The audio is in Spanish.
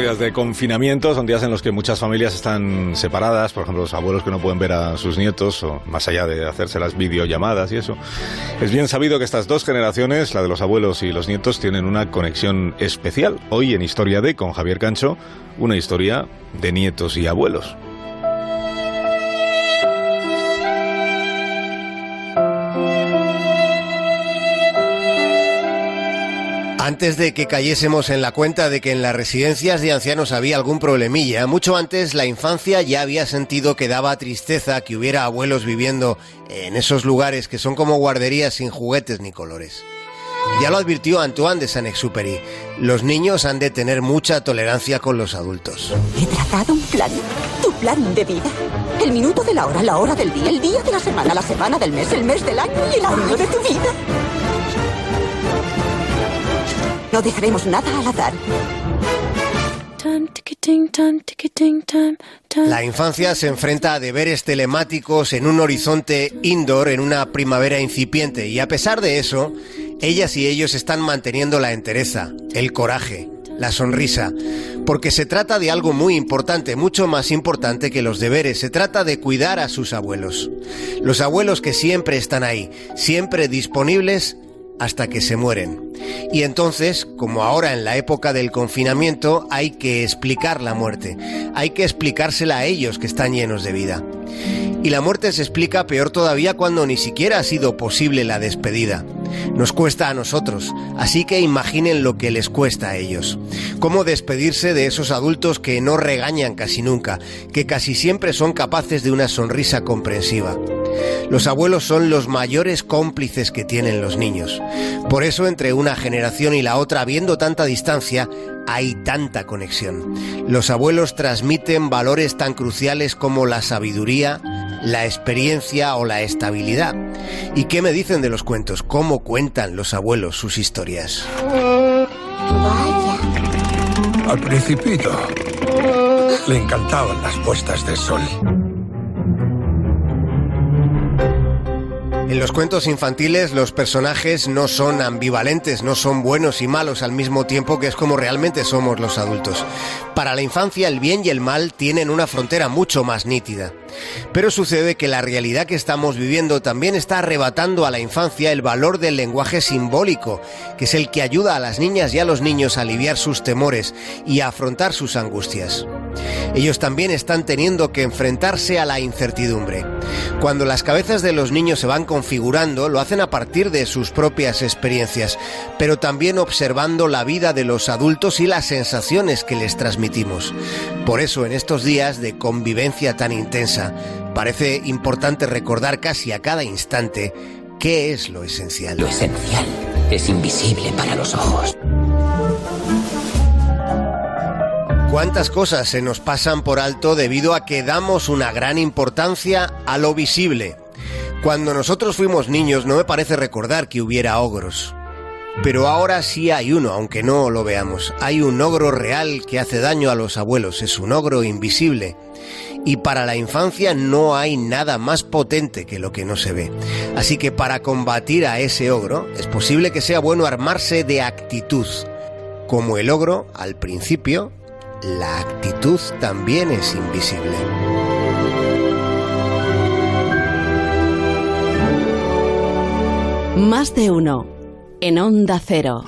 días de confinamiento, son días en los que muchas familias están separadas, por ejemplo, los abuelos que no pueden ver a sus nietos, o más allá de hacerse las videollamadas y eso. Es bien sabido que estas dos generaciones, la de los abuelos y los nietos, tienen una conexión especial. Hoy en Historia de, con Javier Cancho, una historia de nietos y abuelos. Antes de que cayésemos en la cuenta de que en las residencias de ancianos había algún problemilla, mucho antes la infancia ya había sentido que daba tristeza que hubiera abuelos viviendo en esos lugares que son como guarderías sin juguetes ni colores. Ya lo advirtió Antoine de Saint-Exupéry. Los niños han de tener mucha tolerancia con los adultos. He trazado un plan, tu plan de vida. El minuto de la hora, la hora del día, el día de la semana, la semana del mes, el mes del año y el año de tu vida. No dejaremos nada al azar. La infancia se enfrenta a deberes telemáticos en un horizonte indoor en una primavera incipiente y a pesar de eso, ellas y ellos están manteniendo la entereza, el coraje, la sonrisa, porque se trata de algo muy importante, mucho más importante que los deberes, se trata de cuidar a sus abuelos. Los abuelos que siempre están ahí, siempre disponibles hasta que se mueren. Y entonces, como ahora en la época del confinamiento, hay que explicar la muerte, hay que explicársela a ellos que están llenos de vida. Y la muerte se explica peor todavía cuando ni siquiera ha sido posible la despedida. Nos cuesta a nosotros, así que imaginen lo que les cuesta a ellos. Cómo despedirse de esos adultos que no regañan casi nunca, que casi siempre son capaces de una sonrisa comprensiva. Los abuelos son los mayores cómplices que tienen los niños. Por eso entre una generación y la otra, habiendo tanta distancia, hay tanta conexión. Los abuelos transmiten valores tan cruciales como la sabiduría, la experiencia o la estabilidad. ¿Y qué me dicen de los cuentos? ¿Cómo cuentan los abuelos sus historias? Al principito le encantaban las puestas de sol. En los cuentos infantiles los personajes no son ambivalentes, no son buenos y malos al mismo tiempo que es como realmente somos los adultos. Para la infancia el bien y el mal tienen una frontera mucho más nítida. Pero sucede que la realidad que estamos viviendo también está arrebatando a la infancia el valor del lenguaje simbólico, que es el que ayuda a las niñas y a los niños a aliviar sus temores y a afrontar sus angustias. Ellos también están teniendo que enfrentarse a la incertidumbre. Cuando las cabezas de los niños se van configurando, lo hacen a partir de sus propias experiencias, pero también observando la vida de los adultos y las sensaciones que les transmitimos. Por eso, en estos días de convivencia tan intensa, parece importante recordar casi a cada instante qué es lo esencial. Lo esencial es invisible para los ojos. ¿Cuántas cosas se nos pasan por alto debido a que damos una gran importancia a lo visible? Cuando nosotros fuimos niños no me parece recordar que hubiera ogros. Pero ahora sí hay uno, aunque no lo veamos. Hay un ogro real que hace daño a los abuelos, es un ogro invisible. Y para la infancia no hay nada más potente que lo que no se ve. Así que para combatir a ese ogro es posible que sea bueno armarse de actitud. Como el ogro, al principio, la actitud también es invisible. Más de uno en Onda Cero.